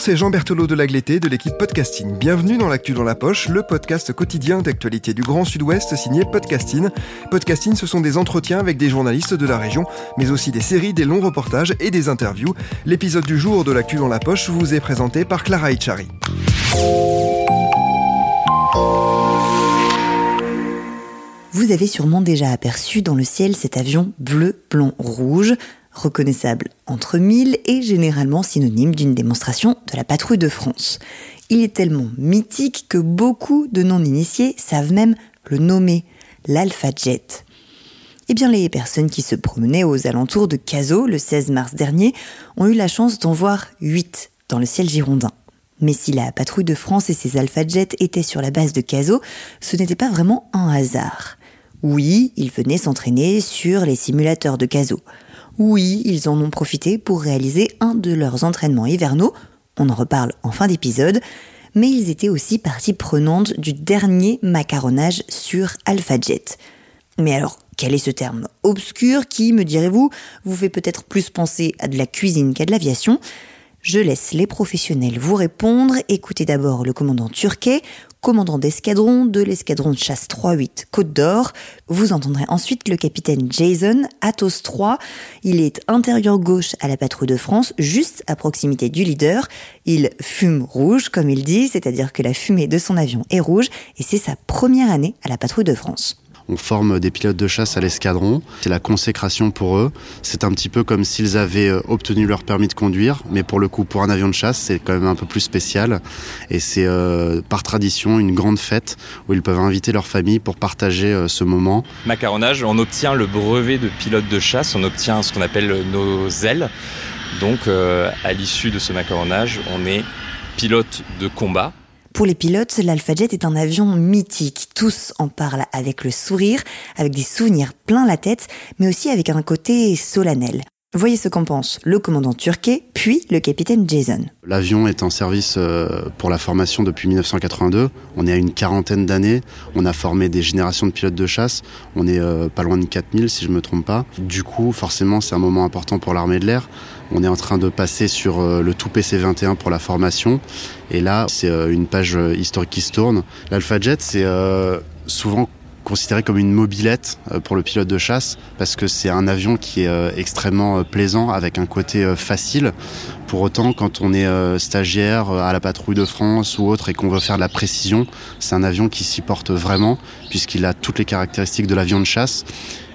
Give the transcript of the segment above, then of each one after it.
c'est Jean Berthelot de Lagleté de l'équipe Podcasting. Bienvenue dans l'actu dans la poche, le podcast quotidien d'actualité du Grand Sud-Ouest signé Podcasting. Podcasting, ce sont des entretiens avec des journalistes de la région, mais aussi des séries, des longs reportages et des interviews. L'épisode du jour de l'actu dans la poche vous est présenté par Clara Echari. Vous avez sûrement déjà aperçu dans le ciel cet avion bleu, blanc, rouge reconnaissable entre mille et généralement synonyme d'une démonstration de la patrouille de France. Il est tellement mythique que beaucoup de non-initiés savent même le nommer, l'Alpha Jet. Eh bien, les personnes qui se promenaient aux alentours de Cazaux le 16 mars dernier ont eu la chance d'en voir 8 dans le ciel girondin. Mais si la patrouille de France et ses Alpha Jets étaient sur la base de Cazaux, ce n'était pas vraiment un hasard. Oui, ils venaient s'entraîner sur les simulateurs de Cazaux. Oui, ils en ont profité pour réaliser un de leurs entraînements hivernaux, on en reparle en fin d'épisode, mais ils étaient aussi partie prenante du dernier macaronnage sur AlphaJet. Mais alors, quel est ce terme obscur qui, me direz-vous, vous fait peut-être plus penser à de la cuisine qu'à de l'aviation? Je laisse les professionnels vous répondre. Écoutez d'abord le commandant Turquet, commandant d'escadron de l'escadron de chasse 3-8 Côte d'Or. Vous entendrez ensuite le capitaine Jason, Athos 3. Il est intérieur gauche à la patrouille de France, juste à proximité du leader. Il fume rouge, comme il dit, c'est-à-dire que la fumée de son avion est rouge, et c'est sa première année à la patrouille de France. On forme des pilotes de chasse à l'escadron. C'est la consécration pour eux. C'est un petit peu comme s'ils avaient euh, obtenu leur permis de conduire, mais pour le coup, pour un avion de chasse, c'est quand même un peu plus spécial. Et c'est euh, par tradition une grande fête où ils peuvent inviter leur famille pour partager euh, ce moment. Macaronnage, on obtient le brevet de pilote de chasse, on obtient ce qu'on appelle nos ailes. Donc, à l'issue de ce macaronnage, on est pilote de combat. Pour les pilotes, l'Alpha Jet est un avion mythique. Tous en parlent avec le sourire, avec des souvenirs plein la tête, mais aussi avec un côté solennel. Voyez ce qu'en pense le commandant Turquet, puis le capitaine Jason. L'avion est en service euh, pour la formation depuis 1982. On est à une quarantaine d'années. On a formé des générations de pilotes de chasse. On est euh, pas loin de 4000 si je me trompe pas. Du coup, forcément, c'est un moment important pour l'armée de l'air. On est en train de passer sur euh, le tout PC21 pour la formation. Et là, c'est une page historique qui se tourne. L'Alpha Jet, c'est souvent considéré comme une mobilette euh, pour le pilote de chasse parce que c'est un avion qui est euh, extrêmement euh, plaisant avec un côté facile. Pour autant, quand on est stagiaire à la patrouille de France ou autre et qu'on veut faire de la précision, c'est un avion qui s'y porte vraiment puisqu'il a toutes les caractéristiques de l'avion de chasse.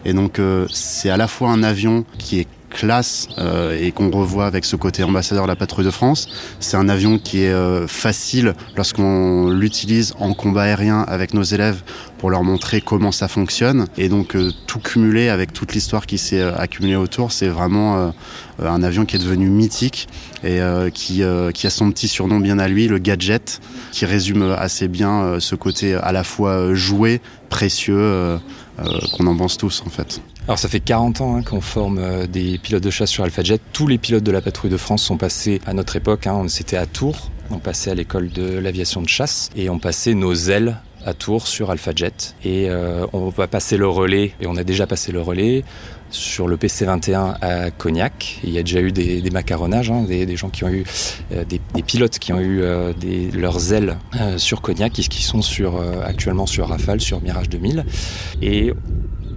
Et donc c'est à la fois un avion qui est classe euh, et qu'on revoit avec ce côté ambassadeur de la patrouille de France. C'est un avion qui est euh, facile lorsqu'on l'utilise en combat aérien avec nos élèves pour leur montrer comment ça fonctionne. Et donc euh, tout cumulé avec toute l'histoire qui s'est accumulée autour, c'est vraiment un avion qui est devenu mythique et qui, qui a son petit surnom bien à lui, le gadget, qui résume assez bien ce côté à la fois joué, précieux, qu'on en pense tous en fait. Alors ça fait 40 ans hein, qu'on forme euh, des pilotes de chasse sur AlphaJet. Tous les pilotes de la patrouille de France sont passés à notre époque. Hein, C'était à Tours. On passait à l'école de l'aviation de chasse et on passait nos ailes à Tours sur AlphaJet. Et euh, on va passer le relais, et on a déjà passé le relais, sur le PC-21 à Cognac. il y a déjà eu des, macaronages, hein, des, gens qui ont eu, euh, des, pilotes qui ont eu leurs ailes sur Cognac, qui, qui sont sur, actuellement sur Rafale, sur Mirage 2000. Et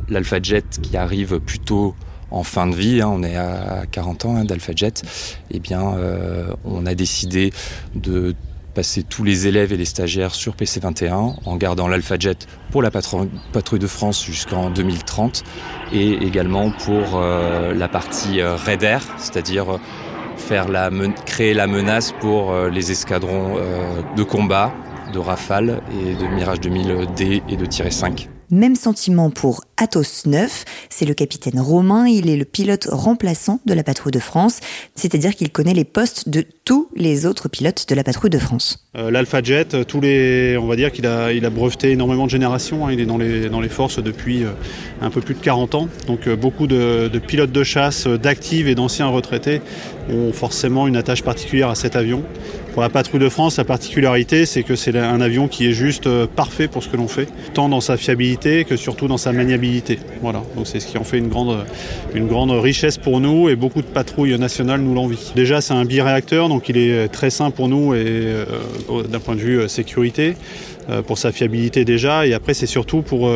l'Alpha Jet qui arrive plutôt en fin de vie, hein, on est à 40 ans hein, d'Alpha Jet, eh bien, euh, on a décidé de passer tous les élèves et les stagiaires sur PC21 en gardant l'Alpha Jet pour la patrouille de France jusqu'en 2030 et également pour euh, la partie euh, Air, c'est-à-dire faire la créer la menace pour les escadrons de combat de Rafale et de Mirage 2000D et de Tiré 5. Même sentiment pour Athos 9, c'est le capitaine Romain, il est le pilote remplaçant de la patrouille de France, c'est-à-dire qu'il connaît les postes de tous les autres pilotes de la patrouille de France. Euh, L'Alpha Jet, euh, on va dire qu'il a, breveté énormément de générations, hein. il est dans les, dans les forces depuis euh, un peu plus de 40 ans, donc beaucoup de, de pilotes de chasse, d'actifs et d'anciens retraités ont forcément une attache particulière à cet avion. Pour la patrouille de France, la particularité, c'est que c'est un avion qui est juste parfait pour ce que l'on fait, tant dans sa fiabilité que surtout dans sa maniabilité. Voilà, donc c'est ce qui en fait une grande, richesse pour nous et beaucoup de patrouilles nationales nous l'envient. Déjà, c'est un biréacteur, donc il est très sain pour nous et euh, d'un point de vue sécurité pour sa fiabilité déjà. Et après, c'est surtout pour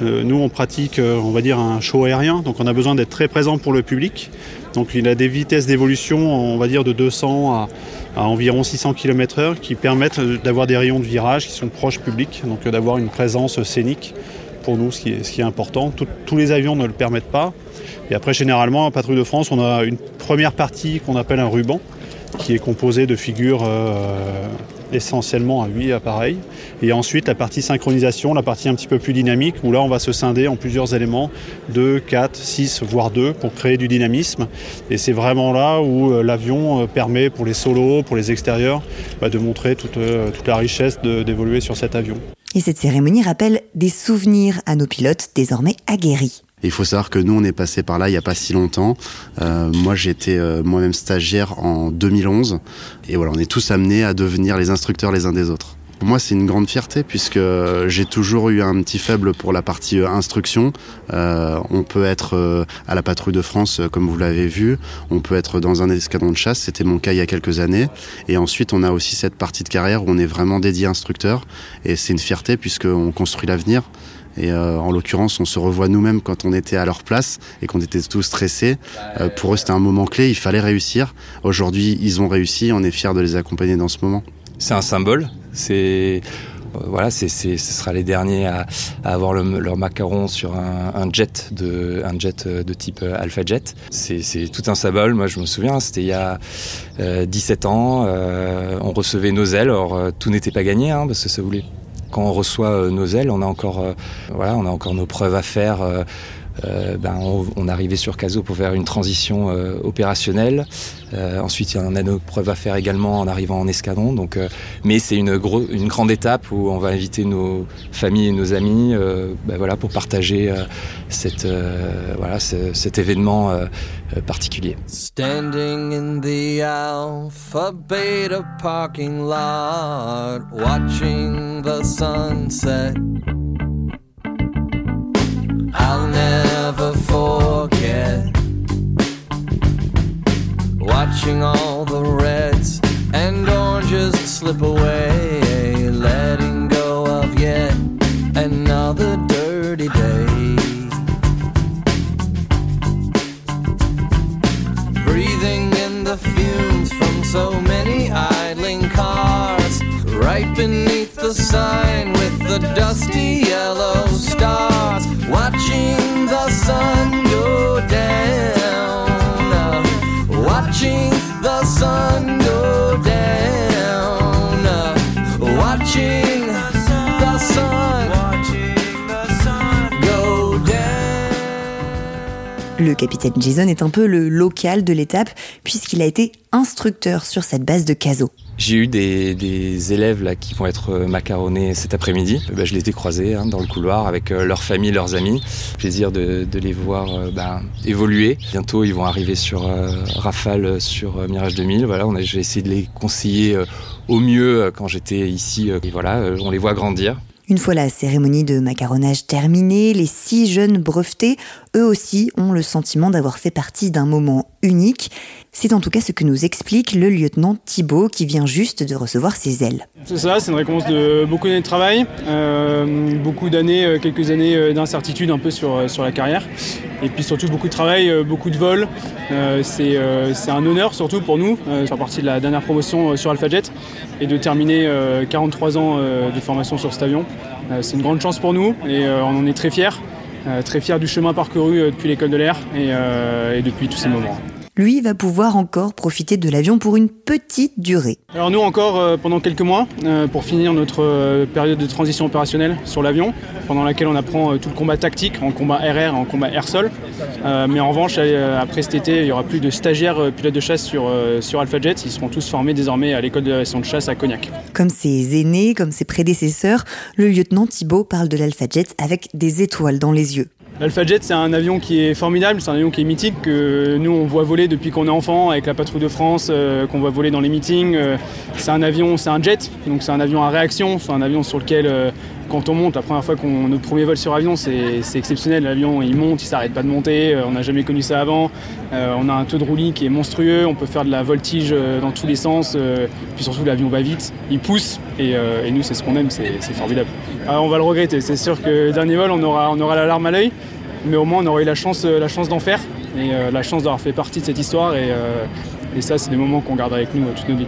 nous, on pratique, on va dire, un show aérien. Donc, on a besoin d'être très présent pour le public. Donc, il a des vitesses d'évolution, on va dire, de 200 à, à environ 600 km/h qui permettent d'avoir des rayons de virage qui sont proches publics, donc d'avoir une présence scénique pour nous, ce qui est, important. tous les avions ne le permettent pas. Et après, généralement, en patrouille de France, on a une première partie qu'on appelle un ruban, qui est composé de figures euh, essentiellement à 8 appareils. Et ensuite la partie synchronisation, la partie un petit peu plus dynamique, où là on va se scinder en plusieurs éléments, 2, 4, 6, voire 2, pour créer du dynamisme. Et c'est vraiment là où euh, l'avion euh, permet pour les solos, pour les extérieurs, bah, de montrer toute, euh, toute la richesse d'évoluer sur cet avion. Et cette cérémonie rappelle des souvenirs à nos pilotes désormais aguerris il faut savoir que nous, on est passé par là il n'y a pas si longtemps. Euh, moi, j'étais euh, moi-même stagiaire en 2011. Et voilà, on est tous amenés à devenir les instructeurs les uns des autres. Pour moi, c'est une grande fierté puisque j'ai toujours eu un petit faible pour la partie euh, instruction. on peut être à la patrouille de France, comme vous l'avez vu. On peut être dans un escadron de chasse. C'était mon cas il y a quelques années. Et ensuite, on a aussi cette partie de carrière où on est vraiment dédié instructeur. Et c'est une fierté puisqu'on construit l'avenir. Et euh, en l'occurrence, on se revoit nous-mêmes quand on était à leur place et qu'on était tous stressés. Euh, pour eux, c'était un moment clé, il fallait réussir. Aujourd'hui, ils ont réussi, on est fiers de les accompagner dans ce moment. C'est un symbole, c'est euh, voilà, ce sera les derniers à, avoir leur macaron sur un, jet de, un jet de type Alpha Jet. C'est, tout un symbole. Moi, je me souviens, c'était il y a 17 ans. on recevait nos ailes. Alors, tout n'était pas gagné, hein, parce que ça voulait on reçoit euh, nos ailes, on a encore, euh, voilà, on a encore nos preuves à faire. Euh, ben, on, on, arrivait sur Caso pour faire une transition opérationnelle. ensuite, il y en a nos preuves à faire également en arrivant en escadron. Donc, mais c'est une, une grande étape où on va inviter nos familles et nos amis ben, voilà, pour partager cette, voilà, cet événement Euh, particulier. Standing in the Alpha Beta parking lot, watching the sunset. I'll never watching all the reds and oranges slip away, letting go of yet another dirty day. Breathing in the fumes from so many idling cars right beneath the sign with the dusty Le capitaine Jason est un peu le local de l'étape puisqu'il a été instructeur sur cette base de Caso. J'ai eu des, élèves là qui vont être euh, macaronnés cet après-midi. Bah, je les ai croisés hein, dans le couloir avec euh, leur famille, leurs amis. Plaisir de, les voir euh, bah, évoluer. Bientôt, ils vont arriver sur Rafale, sur Mirage 2000. Voilà, j'ai essayé de les conseiller au mieux quand j'étais ici. Et voilà, on les voit grandir. Une fois la cérémonie de macaronnage terminée, les six jeunes brevetés, eux aussi, ont le sentiment d'avoir fait partie d'un moment unique. C'est en tout cas ce que nous explique le lieutenant Thibault qui vient juste de recevoir ses ailes. C'est ça, c'est une récompense de beaucoup d'années de travail, euh, beaucoup d'années, euh, quelques années euh, d'incertitude un peu sur, sur la carrière. Et puis surtout beaucoup de travail, beaucoup de vols. c'est un honneur surtout pour nous, faire partie de la dernière promotion sur AlphaJet et de terminer 43 ans de formation sur cet avion. C'est une grande chance pour nous et on en est très fiers. très fiers du chemin parcouru depuis l'école de l'air et depuis tous ces moments lui va pouvoir encore profiter de l'avion pour une petite durée. Alors nous encore euh, pendant quelques mois euh, pour finir notre euh, période de transition opérationnelle sur l'avion, pendant laquelle on apprend tout le combat tactique en combat RR, en combat air-sol. mais en revanche, après cet été, il y aura plus de stagiaires pilotes de chasse sur, sur AlphaJet. Ils seront tous formés désormais à l'école de l'aviation de chasse à Cognac. Comme ses aînés, comme ses prédécesseurs, le lieutenant Thibault parle de l'AlphaJet avec des étoiles dans les yeux. L'Alpha Jet, c'est un avion qui est formidable, c'est un avion qui est mythique, que nous on voit voler depuis qu'on est enfant avec la patrouille de France, euh, qu'on voit voler dans les meetings. Euh, c'est un avion, c'est un jet, donc c'est un avion à réaction, c'est un avion sur lequel euh, quand on monte, la première fois qu'on notre premier vol sur avion, c'est exceptionnel. L'avion il monte, il s'arrête pas de monter. on n'a jamais connu ça avant. on a un taux de roulis qui est monstrueux. On peut faire de la voltige dans tous les sens. puis surtout l'avion va vite, il pousse et, nous c'est ce qu'on aime, c'est formidable. Ah, on va le regretter. C'est sûr que dernier vol on aura on aura la larme à l'œil, mais au moins on aura eu la chance d'en faire et la chance d'avoir fait partie de cette histoire et, et ça c'est des moments qu'on gardera avec nous toute nos vies.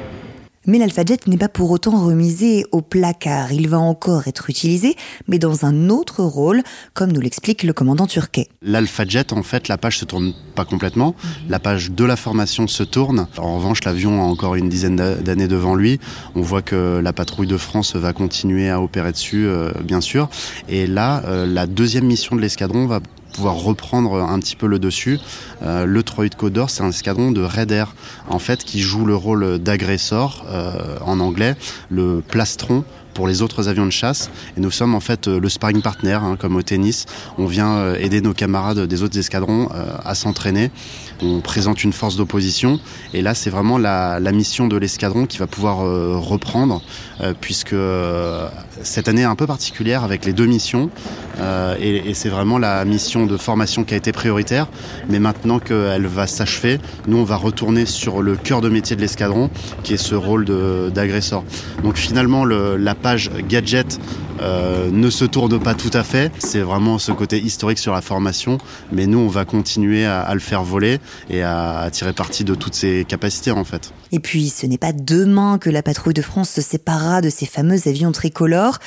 Mais l'Alpha-Jet n'est pas pour autant remisé au placard. Il va encore être utilisé, mais dans un autre rôle, comme nous l'explique le commandant turquet. L'Alpha-Jet, en fait, la page se tourne pas complètement. La page de la formation se tourne. En revanche, l'avion a encore une dizaine d'années devant lui. On voit que la patrouille de France va continuer à opérer dessus, euh, bien sûr. Et là, euh, la deuxième mission de l'escadron va reprendre un petit peu le dessus. Euh, le Troïde Codor, c'est un escadron de Raider, en fait, qui joue le rôle d'agresseur, euh, en anglais, le plastron pour les autres avions de chasse. Et nous sommes en fait euh, le sparring partner, hein, comme au tennis. On vient aider nos camarades des autres escadrons à s'entraîner. On présente une force d'opposition. Et là, c'est vraiment la, mission de l'escadron qui va pouvoir reprendre, puisque cette année est un peu particulière avec les deux missions. et, c'est vraiment la mission de formation qui a été prioritaire. Mais maintenant qu'elle va s'achever, nous, on va retourner sur le cœur de métier de l'escadron, qui est ce rôle d'agresseur. Donc finalement, le, la page gadget euh, ne se tourne pas tout à fait. C'est vraiment ce côté historique sur la formation, mais nous on va continuer à, le faire voler et à, tirer parti de toutes ses capacités en fait. Et puis ce n'est pas demain que la patrouille de France se séparera de ces fameux avions tricolores.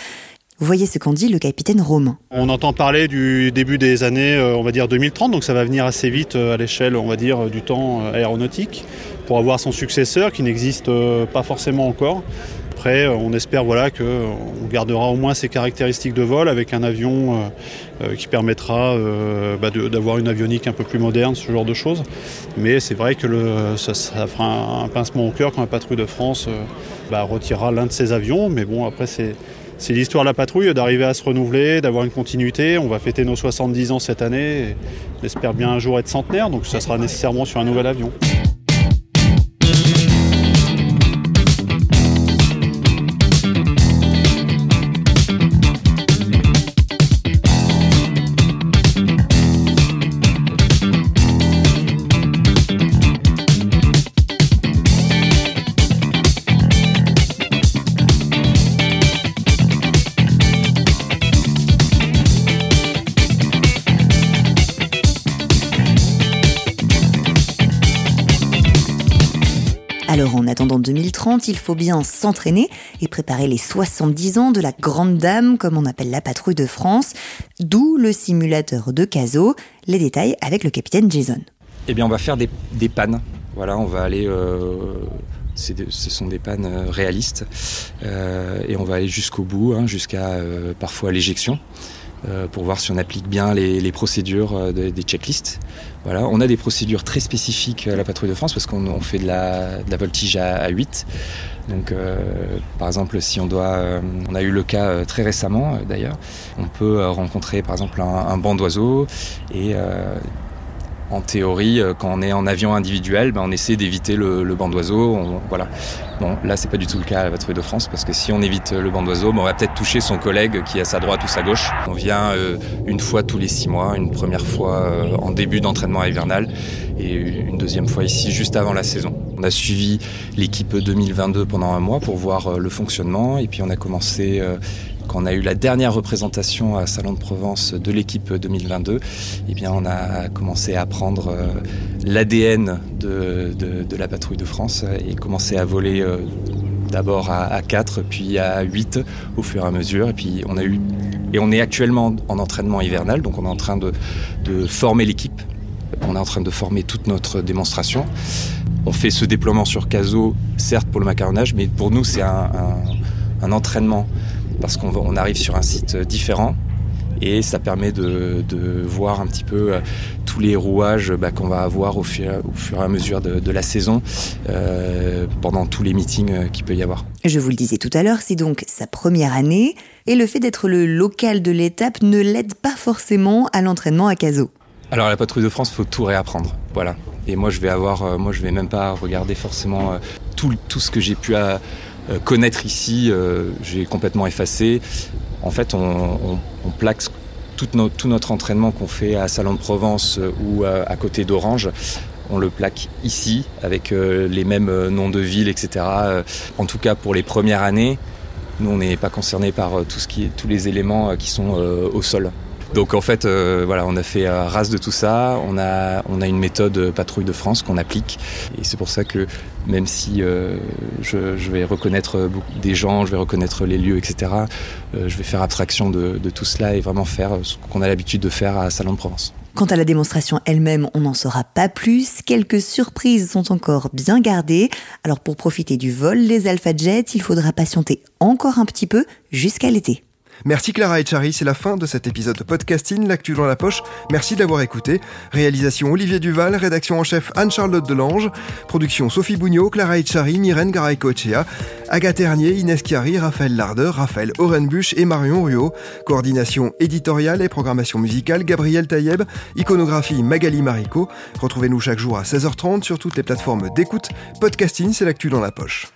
Vous voyez ce qu'en dit le capitaine Romain. On entend parler du début des années, euh, on va dire 2030, donc ça va venir assez vite euh, à l'échelle, on va dire, du temps aéronautique, pour avoir son successeur qui n'existe pas forcément encore. Après, on espère voilà, qu'on gardera au moins ces caractéristiques de vol avec un avion euh, euh, qui permettra euh, bah, d'avoir une avionique un peu plus moderne, ce genre de choses. Mais c'est vrai que ça, fera un, pincement au cœur quand la patrouille de France bah, retirera l'un de ses avions. Mais bon, après, c'est. l'histoire de la patrouille d'arriver à se renouveler, d'avoir une continuité. On va fêter nos 70 ans cette année et on espère bien un jour être centenaire, donc ça sera nécessairement sur un nouvel avion. Alors en attendant 2030, il faut bien s'entraîner et préparer les 70 ans de la grande dame, comme on appelle la patrouille de France, d'où le simulateur de Caso. Les détails avec le capitaine Jason. Eh bien on va faire des, pannes. Voilà, on va aller... Euh, ce sont des pannes euh, réalistes euh, et on va aller jusqu'au bout, hein, jusqu'à parfois l'éjection. Euh, pour voir si on applique bien les, procédures euh, des checklists. Voilà. On a des procédures très spécifiques à la patrouille de France parce qu'on fait de la, voltige à, 8. Donc, euh, par exemple, si on doit, on a eu le cas très récemment d'ailleurs, on peut rencontrer par exemple un, un banc d'oiseaux et en théorie, euh, quand on est en avion individuel, ben, on essaie d'éviter le, banc d'oiseau. Voilà. Bon, là, c'est pas du tout le cas à la patrouille de France, parce que si on évite le banc d'oiseau, ben, on va peut-être toucher son collègue qui est à sa droite ou sa gauche. On vient euh, une fois tous les six mois, une première fois euh, en début d'entraînement hivernal, et une deuxième fois ici juste avant la saison. On a suivi l'équipe 2022 pendant un mois pour voir le fonctionnement, et puis on a commencé quand on a eu la dernière représentation à Salon de Provence de l'équipe 2022, eh on a commencé à apprendre euh, l'ADN de, la patrouille de France et commencé à voler euh, d'abord à, 4 puis à 8 au fur et à mesure. Et puis on a eu et on est actuellement en entraînement hivernal, donc on est en train de, former l'équipe. On est en train de former toute notre démonstration. On fait ce déploiement sur Caso, certes pour le macaronnage, mais pour nous c'est un entraînement parce qu'on arrive sur un site différent et ça permet de, voir un petit peu euh, tous les rouages bah, qu'on va avoir au fur, et à mesure de, la saison euh, pendant tous les meetings euh, qu'il peut y avoir. Je vous le disais tout à l'heure, c'est donc sa première année et le fait d'être le local de l'étape ne l'aide pas forcément à l'entraînement à Caso. Alors la patrouille de France, il faut tout réapprendre. Voilà. Et moi je vais avoir, moi je vais même pas regarder forcément tout, tout ce que j'ai pu à, euh, connaître ici, euh, j'ai complètement effacé. En fait, on, plaque tout, notre entraînement qu'on fait à Salon de Provence ou à, côté d'Orange on le plaque ici avec les mêmes noms de villes, etc. en tout cas pour les premières années, nous on n'est pas concerné par tous les éléments qui sont au sol. Donc en fait, euh, voilà, on a fait euh, race de tout ça. On a, on a une méthode euh, patrouille de France qu'on applique. Et c'est pour ça que même si je, vais reconnaître des gens, je vais reconnaître les lieux, etc., je vais faire abstraction de, de tout cela et vraiment faire ce qu'on a l'habitude de faire à Salon de Provence. Quant à la démonstration elle-même, on n'en saura pas plus. Quelques surprises sont encore bien gardées. Alors pour profiter du vol, les Alpha Jets, il faudra patienter encore un petit peu jusqu'à l'été. Merci Clara et Chari, c'est la fin de cet épisode de podcasting, l'actu dans la poche. Merci d'avoir écouté. Réalisation Olivier Duval, rédaction en chef Anne-Charlotte Delange, production Sophie Bougnot, Clara Echari, Myrène Garay-Cochea, Agathe Ternier, Inès Chiari, Raphaël Larder, Raphaël Orenbuch et Marion Ruot. Coordination éditoriale et programmation musicale Gabriel Taïeb, iconographie Magali Marico. Retrouvez-nous chaque jour à 16h30 sur toutes les plateformes d'écoute. Podcasting, c'est l'actu dans la poche.